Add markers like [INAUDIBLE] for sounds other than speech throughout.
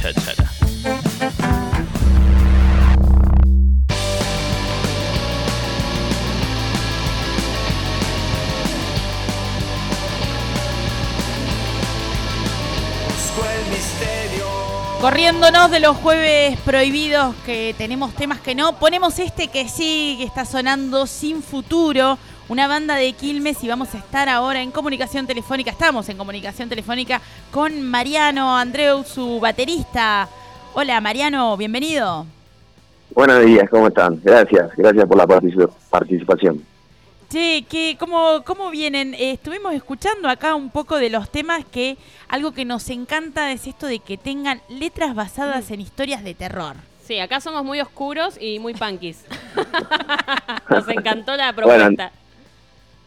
cháchara. Corriéndonos de los jueves prohibidos que tenemos temas que no, ponemos este que sí, que está sonando sin futuro, una banda de Quilmes y vamos a estar ahora en comunicación telefónica, estamos en comunicación telefónica con Mariano Andreu, su baterista. Hola Mariano, bienvenido. Buenos días, ¿cómo están? Gracias, gracias por la participación. Che, ¿qué, cómo, ¿cómo vienen? Eh, estuvimos escuchando acá un poco de los temas que algo que nos encanta es esto de que tengan letras basadas en historias de terror. Sí, acá somos muy oscuros y muy punkis. [LAUGHS] nos encantó la propuesta. Bueno,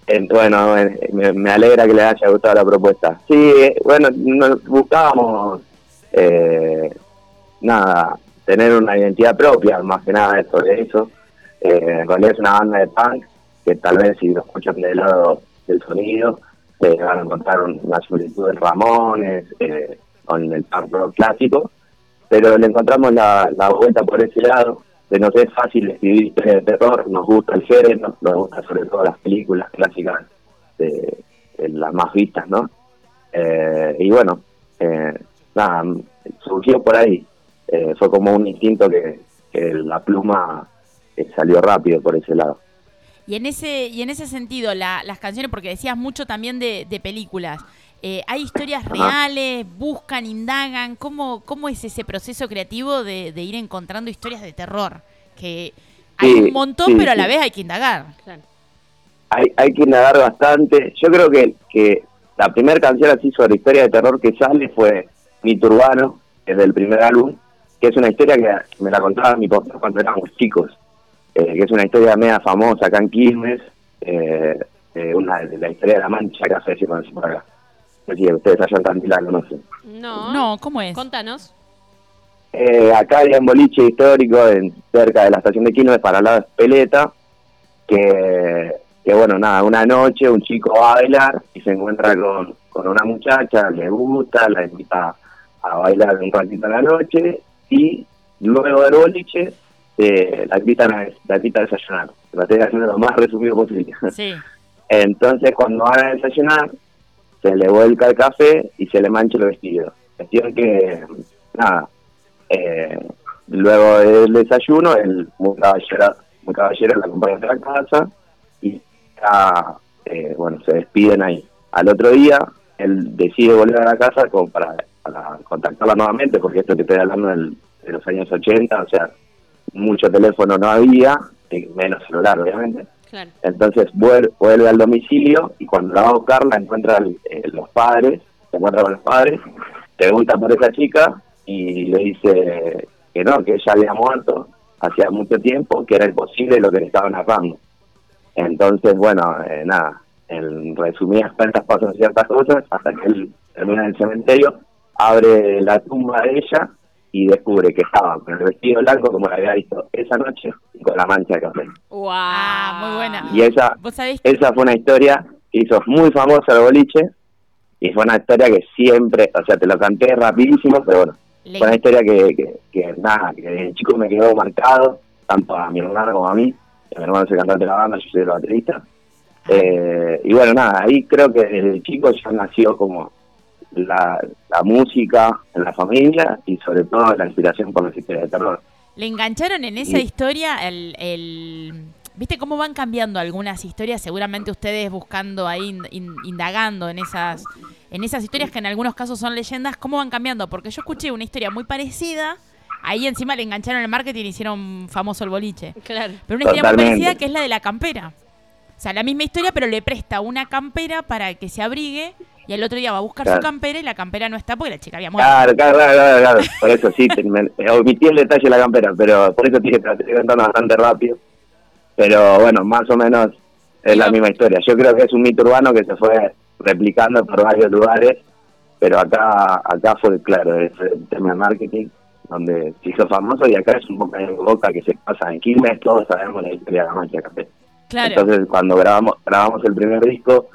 me, alegra que les haya gustado la propuesta. Sí, bueno, nos buscábamos, eh, nada, tener una identidad propia, más que nada de eso. Eh, en es una banda de punk que tal vez si lo escuchan del lado del sonido, eh, van a encontrar una similitud de Ramones, eh, con el punk rock clásico, pero le encontramos la, vuelta por ese lado, de no es fácil escribir historias terror, nos gusta el género, nos gusta sobre todo las películas clásicas de, las más vistas, ¿no? Eh, y bueno, eh, nada, surgió por ahí, fue como un instinto que, que la pluma salió rápido por ese lado. Y en ese, y en ese sentido, las canciones, porque decías mucho también de, películas, eh, ¿hay historias reales? ¿Buscan, indagan? ¿Cómo, cómo es ese proceso creativo de, ir encontrando historias de terror? Que hay un montón, pero a la vez hay que indagar. Hay, hay que indagar bastante. Yo creo que, que la primera canción así sobre historia de terror que sale fue Mito Urbano, es del primer álbum, que es una historia que me la contaba mi papá cuando éramos chicos eh, que es una historia media famosa acá en Quilmes, eh, una de la historia de la mancha que hace por acá. No sé si ustedes allá en no conocen. No, no, ¿cómo es? Contanos. Eh, acá hay un boliche histórico en, cerca de la estación de Quilmes para la Peleta, que, que bueno, nada, una noche un chico va a bailar y se encuentra con, con una muchacha, le gusta, la invita a bailar un ratito en la noche y luego del boliche eh, la invitan a, la invitan a desayunar. La estoy haciendo lo más resumido posible. [LAUGHS] Entonces, cuando van a desayunar, se le vuelca el café y se le mancha el vestido. Cuestión que, nada, eh, luego del desayuno, el muy caballero, muy caballero la acompaña a la casa y eh, bueno, se despiden ahí. Al otro día, él decide volver a la casa como para, contactarla nuevamente, porque esto que estoy hablando de los años 80, o sea, mucho teléfono no había, menos celular obviamente. Entonces vuelve, vuelve, al domicilio y cuando la va a buscar la encuentra eh, los padres, se encuentra con los padres, pregunta por esa chica y le dice que no, que ella había muerto hacía mucho tiempo, que era imposible lo que le estaban narrando. Entonces, bueno, eh, nada, en resumidas cuentas pasan ciertas cosas hasta que él termina en el cementerio, abre la tumba de ella y descubre que estaba con el vestido blanco como la había visto esa noche y con la mancha de café. ¡Wow! Ah, muy buena. Y esa, esa fue una historia que hizo muy famosa el boliche y fue una historia que siempre, o sea, te lo canté rapidísimo, pero bueno, fue una historia que, que, nada, que de chico me quedó marcado, tanto a mi hermano como a mí. Mi hermano es el cantante de la banda, yo soy el baterista. Eh, y bueno, nada, ahí creo que desde chico ya nació como la, música en la familia y sobre todo la inspiración por las historias de terror. ¿Le engancharon en esa historia el, el, ¿Viste cómo van cambiando algunas historias? Seguramente ustedes buscando ahí, indagando en esas, en esas historias que en algunos casos son leyendas, ¿cómo van cambiando? Porque yo escuché una historia muy parecida, ahí encima le engancharon el marketing y hicieron famoso el boliche. Claro. Pero una historia muy parecida que es la de la campera. O sea, la misma historia, pero le presta una campera para que se abrigue y el otro día va a buscar su campera y la campera no está porque la chica había muerto. Claro, claro, claro, claro. Por eso sí, omití el detalle de la campera, pero por eso dije que la estoy contando bastante rápido. Pero bueno, más o menos es la misma historia. Yo creo que es un mito urbano que se fue replicando por varios lugares, pero acá acá fue claro, es el tema de marketing, donde se hizo famoso y acá es un boca en boca que se pasa en Quilmes, todos sabemos la historia de la mancha de café. Claro. Entonces cuando grabamos grabamos el primer disco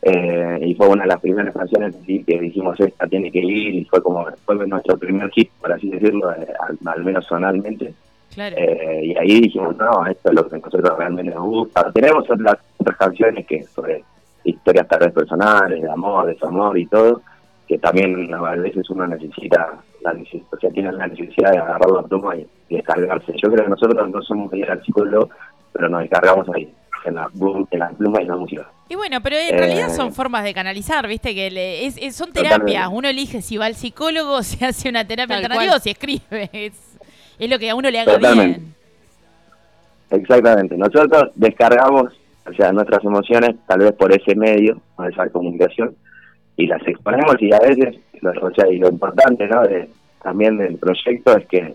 Eh, y fue una de las primeras canciones que dijimos esta tiene que ir y fue como fue nuestro primer hit por así decirlo eh, al, menos sonalmente. Eh, y ahí dijimos no esto es lo que a nosotros realmente nos gusta tenemos otras otras canciones que sobre historias tal vez personales de amor desamor y todo que también a veces uno necesita la o sea tiene la necesidad de agarrar la pluma y, descargarse. Yo creo que nosotros no somos ir al psicólogo pero nos descargamos ahí en la, en la pluma y la música y bueno, pero en realidad son eh, formas de canalizar, ¿viste? Que es, son terapias. Uno elige si va al psicólogo, [LAUGHS] si hace una terapia alternativa o si escribe. Es, es, lo que a uno le haga bien. Exactamente. Nosotros descargamos, o sea, nuestras emociones tal vez por ese medio, por esa comunicación, y las exponemos y a veces, o sea, y lo importante, ¿no? De, también del proyecto es que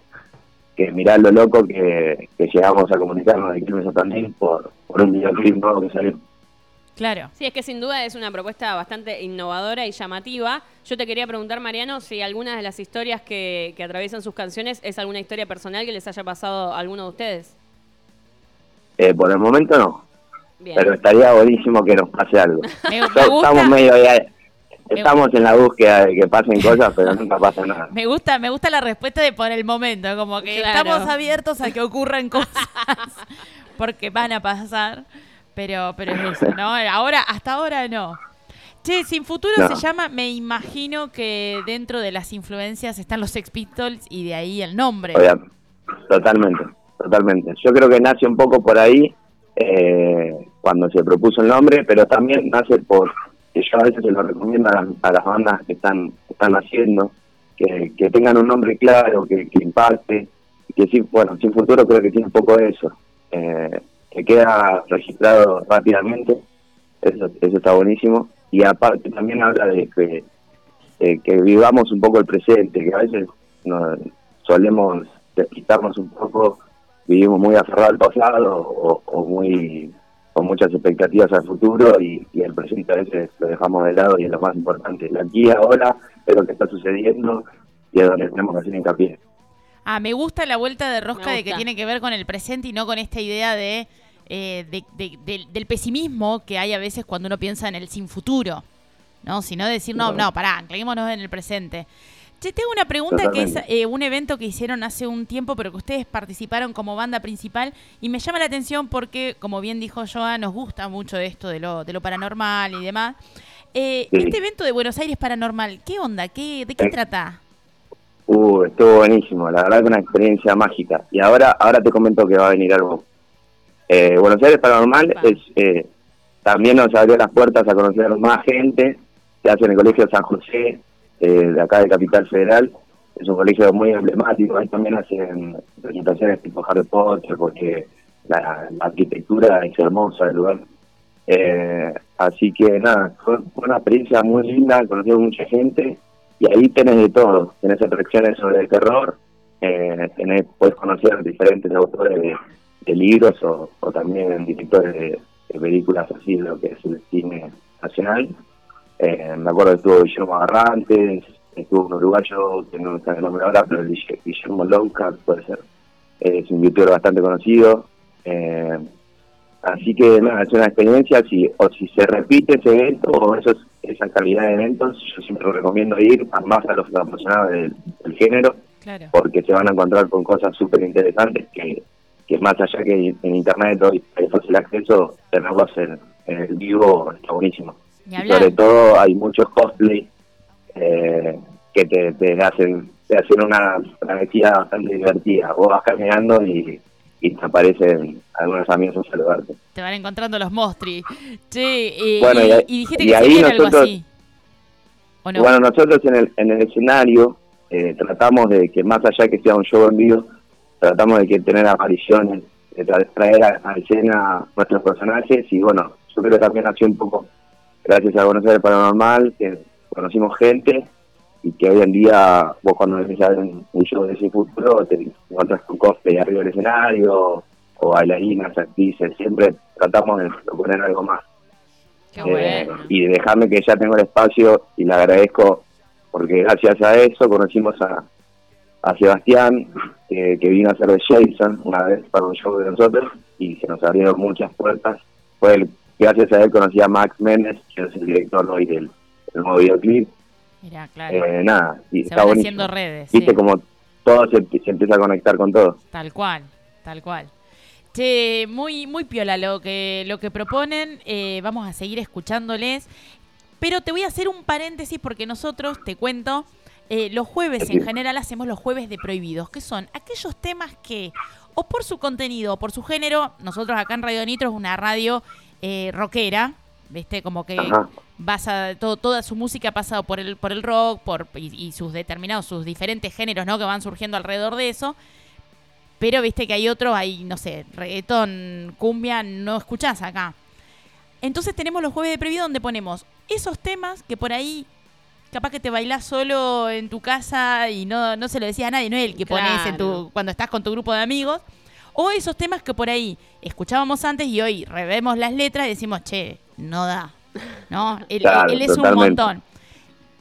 que mirar lo loco que, llegamos a comunicarnos de Quilmes también por, por un videoclip nuevo que salió. Claro. Sí, es que sin duda es una propuesta bastante innovadora y llamativa. Yo te quería preguntar, Mariano, si alguna de las historias que, que atraviesan sus canciones es alguna historia personal que les haya pasado a alguno de ustedes. Eh, por el momento no. Pero estaría buenísimo que nos pase algo. [LAUGHS] Estamos medio Estamos en la búsqueda de que pasen cosas, pero [LAUGHS] nunca pasa nada. Me gusta, me gusta la respuesta de por el momento, como que estamos abiertos a que ocurran cosas, [LAUGHS] porque van a pasar. Pero, pero es eso, ¿no? Ahora, hasta ahora no. Che, Sin Futuro se llama, me imagino que dentro de las influencias están los Sex Pistols y de ahí el nombre. totalmente, totalmente. Yo creo que nace un poco por ahí eh, cuando se propuso el nombre, pero también nace por que yo a veces se lo recomiendo a, las bandas que están están haciendo, que, que tengan un nombre claro, que, que impacte, que sí, bueno, Sin Futuro creo que tiene un poco eso. Eh, que queda registrado rápidamente, eso, eso está buenísimo. Y aparte también habla de que, que vivamos un poco el presente, que a veces nos, solemos despistarnos un poco, vivimos muy aferrados al pasado o, muy con muchas expectativas al futuro y, el presente a veces lo dejamos de lado y es lo más importante. La aquí ahora es lo que está sucediendo y es donde tenemos que hacer hincapié. Ah, me gusta la vuelta de rosca de que tiene que ver con el presente y no con esta idea de eh, del pesimismo que hay a veces cuando uno piensa en el sin futuro, ¿no? Sino decir, no, no, pará, anclémonos en el presente. Che, tengo una pregunta que es eh, un evento que hicieron hace un tiempo, pero que ustedes participaron como banda principal y me llama la atención porque, como bien dijo Joa, nos gusta mucho esto de lo, de lo paranormal y demás. Eh, Este evento de Buenos Aires Paranormal, ¿qué onda? ¿Qué, ¿De qué trata? Uh, estuvo buenísimo, la verdad que una experiencia mágica. Y ahora, ahora te comento que va a venir algo eh, Buenos Aires Paranormal es, eh, también nos abrió las puertas a conocer más gente, se hace en el Colegio San José, eh, de acá de Capital Federal, es un colegio muy emblemático, ahí también hacen presentaciones tipo Harry Potter, porque la, arquitectura es hermosa del lugar. Eh, así que nada, fue, una experiencia muy linda, conocimos mucha gente y ahí tenés de todo, tenés atracciones sobre el terror, eh, tenés, puedes conocer diferentes autores de de libros o, también directores de, películas así, lo que es el cine nacional. Eh, me acuerdo que estuvo Guillermo Agarrantes, estuvo un uruguayo que no está el nombre ahora, pero Guillermo Lonca, puede ser. Es un youtuber bastante conocido. Eh, así que nada, es una experiencia, si, o si se repite ese evento o esos, esa calidad de eventos, yo siempre recomiendo ir más a los apasionados del, género, porque se van a encontrar con cosas súper interesantes que que más allá que en internet hoy hay fácil acceso, tenerlos en, en el vivo está buenísimo. Sobre todo hay muchos cosplay eh, que te, hacen te hacen una travesía bastante divertida. Vos vas caminando y, y te aparecen algunos amigos a saludarte. Te van encontrando los mostri. Sí, y, y, dijiste que ahí nosotros, algo así. Bueno, nosotros en el, en el escenario eh, tratamos de que más allá que sea un show en vivo, tratamos de que tener apariciones, de traer a, escena nuestros personajes y bueno, yo creo que también nació un poco gracias a conocer el paranormal, que conocimos gente y que hoy en día vos cuando ves un, un show de ese futuro te encuentras con cosplay arriba del escenario o bailarinas, actrices, siempre tratamos de proponer algo más. Eh, y dejarme que ya tengo el espacio y le agradezco porque gracias a eso conocimos a, a Sebastián, que vino a ser de Jason una vez para un show de nosotros y se nos abrieron muchas puertas. Fue el gracias a él conocí a Max Méndez, que es el director hoy del, del nuevo videoclip. Mira, claro. Eh, nada, se está van buenísimo. haciendo redes. Viste sí. como todo se, se empieza a conectar con todo. Tal cual, tal cual. Che, muy, muy piola lo que, lo que proponen. eh, vamos a seguir escuchándoles. Pero te voy a hacer un paréntesis porque nosotros, te cuento, eh, los jueves en general hacemos los jueves de prohibidos, que son aquellos temas que, o por su contenido o por su género, nosotros acá en Radio Nitro es una radio eh, rockera, ¿viste? Como que Ajá. todo, toda su música ha pasado por el, por el rock por, y, y sus determinados, sus diferentes géneros, ¿no? Que van surgiendo alrededor de eso. Pero viste que hay otros, hay, no sé, reggaetón, cumbia, no escuchás acá. Entonces tenemos los jueves de previo donde ponemos esos temas que por ahí capaz que te bailás solo en tu casa y no, no se lo decías a nadie, no es el que pones en Claro. tu, cuando estás con tu grupo de amigos. O esos temas que por ahí escuchábamos antes y hoy revemos las letras y decimos, che, no da. ¿No? Él, Claro, él es un montón.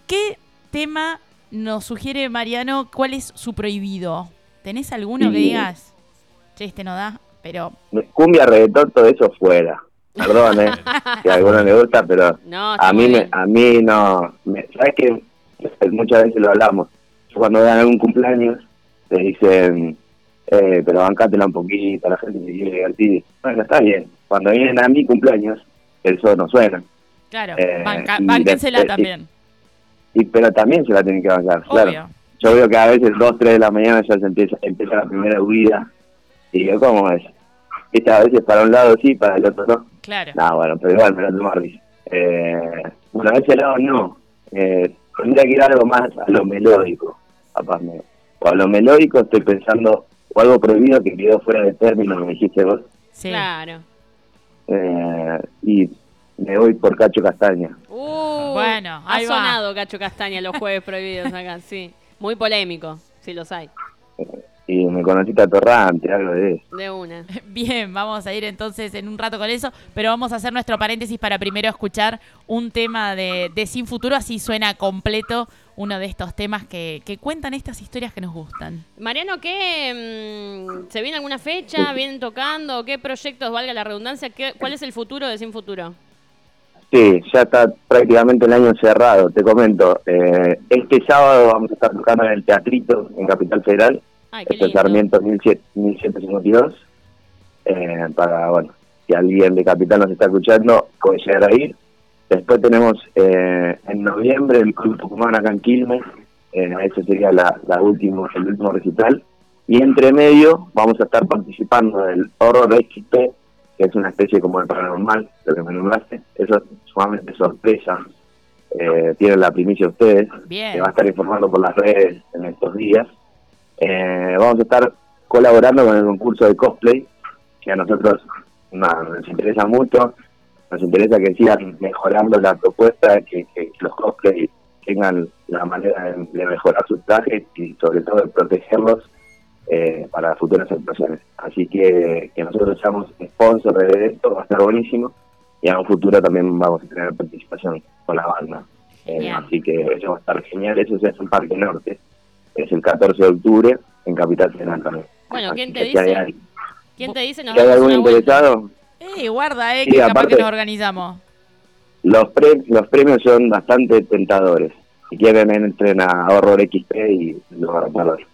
¿Qué tema nos sugiere Mariano? ¿Cuál es su prohibido? ¿Tenés alguno que digas? Che, este no da, pero Cumbia, reggaetón, todo eso fuera. Perdón, eh, [LAUGHS] si a alguno le gusta, pero No, a mí, me, a mí no. Me, ¿Sabes que Muchas veces lo hablamos. Cuando dan algún cumpleaños, te dicen, eh, pero bancátela un poquito, la gente se quiere divertir. Bueno, está bien. Cuando vienen a mi cumpleaños, eso no suena. claro, Eh, banca- también. Y, pero también se la tienen que bancar, claro. Yo veo que a veces 2, 3 de la mañana ya se empieza, empieza la primera huida. Y digo, ¿cómo es? Esta a veces para un lado sí, para el otro no. Claro. No, bueno, pero igual me lo tomo a risa. Eh, bueno, a ese lado no. Eh, tendría que ir algo más a lo melódico, capaz. Me, o a lo melódico estoy pensando, o algo prohibido que quedó fuera de término, me dijiste vos. Sí. Claro. Eh, y me voy por Cacho Castaña. Uh, Bueno, ha va. sonado Cacho Castaña los jueves prohibidos acá, sí. Muy polémico, si los hay. Y me conociste a Torrante, algo de eso. De una. [LAUGHS] Bien, vamos a ir entonces en un rato con eso, pero vamos a hacer nuestro paréntesis para primero escuchar un tema de, de Sin Futuro, así suena completo uno de estos temas que, que cuentan estas historias que nos gustan. Mariano, ¿qué mm, se viene alguna fecha? ¿Vienen tocando? ¿Qué proyectos, valga la redundancia? ¿Qué, ¿Cuál es el futuro de Sin Futuro? Sí, ya está prácticamente el año cerrado. Te comento, eh, este sábado vamos a estar tocando en el Teatrito, en Capital Federal. Ay, qué Este. Sarmiento 17 1152. Eh, para, bueno, si alguien de Capital nos está escuchando, puede llegar a ir. Después tenemos eh, en noviembre el Club Tucumán acá en Quilmes. Eh, ese sería la, la último, el último recital. Y entre medio vamos a estar participando del Horror XP, que es una especie como el paranormal, lo que me nombraste. Eso es sumamente sorpresa. Eh, tienen la primicia ustedes. Bien. Se va a estar informando por las redes en estos días. Eh, vamos a estar colaborando con el concurso de cosplay, que a nosotros nos interesa mucho. Nos interesa que sigan mejorando la propuesta, que, que los cosplay tengan la manera de, de mejorar sus trajes y sobre todo de protegerlos eh, para futuras actuaciones. Así que que nosotros seamos sponsor de esto va a estar buenísimo y en un futuro también vamos a tener participación con la banda. Eh, así que eso va a estar genial. Eso hace en Parque Norte. Es el 14 de octubre en Capital Federal también. Bueno, Así ¿quién te si hay, dice? ¿Quién te dice? Nos hay algún una vuelta. Eh, guarda, eh, Sí, que capaz aparte- que nos organizamos. los, pre- los premios son bastante tentadores. Si quieren, entren a Horror XP y lo van a poder.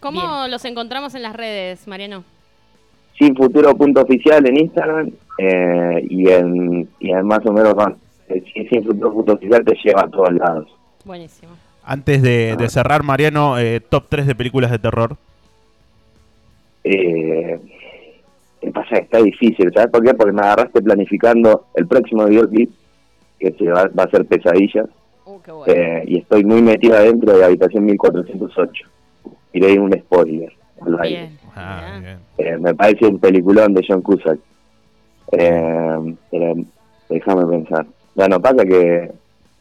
¿Cómo Bien. los encontramos en las redes, Mariano? Sin futuro punto oficial en Instagram eh, y en y en más o menos van. eh, si sin futuro punto oficial te lleva a todos lados. Buenísimo. Antes de, de cerrar, Mariano, eh, top 3 de películas de terror. Eh, Está difícil, ¿sabes por qué? Porque me agarraste planificando el próximo videoclip, que se va, va a ser Pesadillas, Uh, bueno. eh, y estoy muy metido adentro de Habitación 1408. Tiré ahí un spoiler. al aire. Bien. Ah. Eh, me parece un peliculón de John Cusack. Eh, pero déjame pensar. Bueno, pasa que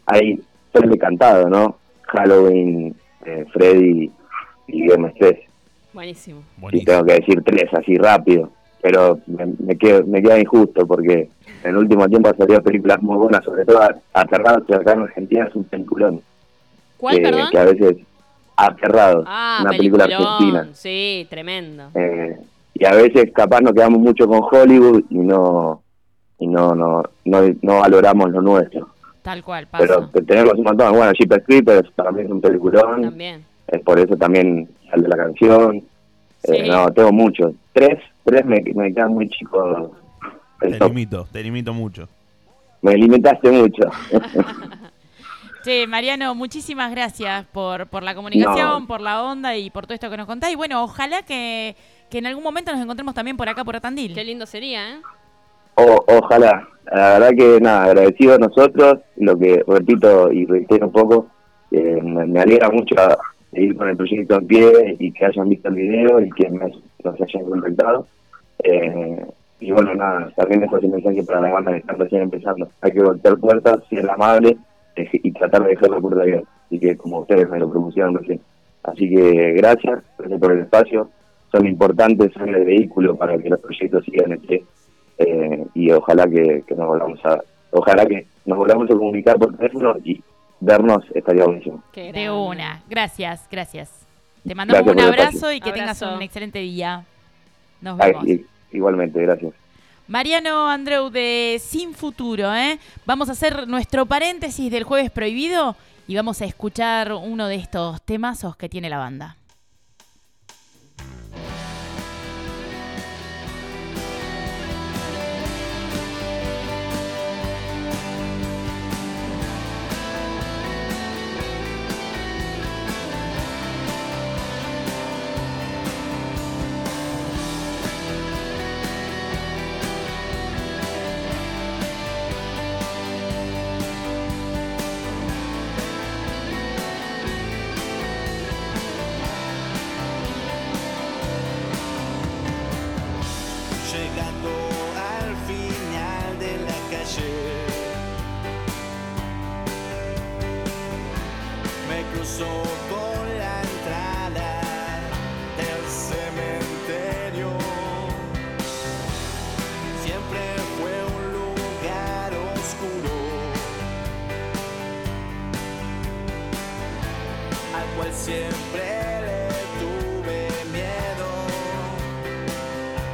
hay tres de cantado, ¿no? Halloween, eh, Freddy y Viernes 3. Buenísimo. Y tengo que decir tres así rápido. Pero me, me, quedo- me queda injusto porque en el último tiempo han salido películas muy buenas, sobre todo Aterrados, que acá en Argentina es un peliculón. ¿Cuál, que, perdón? que a veces Aterrados, Ah, una película argentina. Sí, tremendo. Eh, y a veces capaz nos quedamos mucho con Hollywood y no y no, no, no, no valoramos lo nuestro. Tal cual, pasa. Pero te- tenemos un montón. Bueno, Jeepers Creepers para mí es un peliculón. También. Es por eso también sale la canción. Sí. Eh, no, tengo muchos. Tres, tres me, me quedan muy chicos. Te top. limito, te limito mucho. Me limitaste mucho. [LAUGHS] Che, Mariano, muchísimas gracias por, por la comunicación, No. por la onda y por todo esto que nos contás. Y bueno, ojalá que, que en algún momento nos encontremos también por acá, por Tandil. Qué lindo sería, ¿eh? O, ojalá. La verdad que nada, agradecido a nosotros. Lo que repito y reitero un poco, eh, me, me alegra mucho seguir con el proyecto en pie y que hayan visto el video y que me, nos hayan contactado. Eh, y bueno, nada, también dejo ese mensaje para la banda que están recién empezando. Hay que golpear puertas, ser amable eh, y tratar de dejar la puerta abierta. Así que como ustedes me lo propusieron recién. Así que gracias, gracias por el espacio. Son importantes, son el vehículo para que los proyectos sigan en pie. Eh, y ojalá que, nos volvamos a ojalá que nos volvamos a comunicar por teléfono y vernos estaría buenísimo. De una. Gracias, gracias. Te mandamos Gracias un abrazo y que tengas un excelente día. Nos Ay, vemos. igualmente, gracias. Mariano Andreu de Sin Futuro, ¿eh? Vamos a hacer nuestro paréntesis del jueves prohibido y vamos a escuchar uno de estos temazos que tiene la banda. Me cruzó